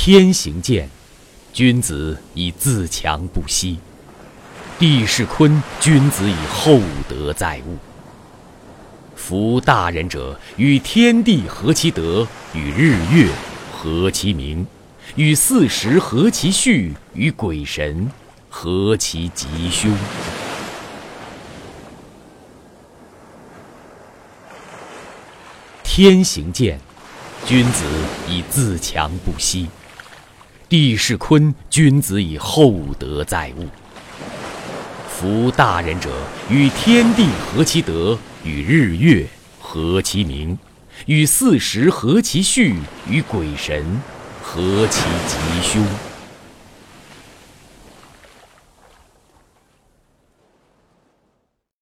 天行健，君子以自强不息；地势坤，君子以厚德载物。夫大人者，与天地合其德，与日月合其明，与四时合其序，与鬼神合其吉凶。天行健，君子以自强不息；地势坤，君子以厚德载物。夫大人者，与天地合其德，与日月合其明，与四时合其序，与鬼神合其吉凶。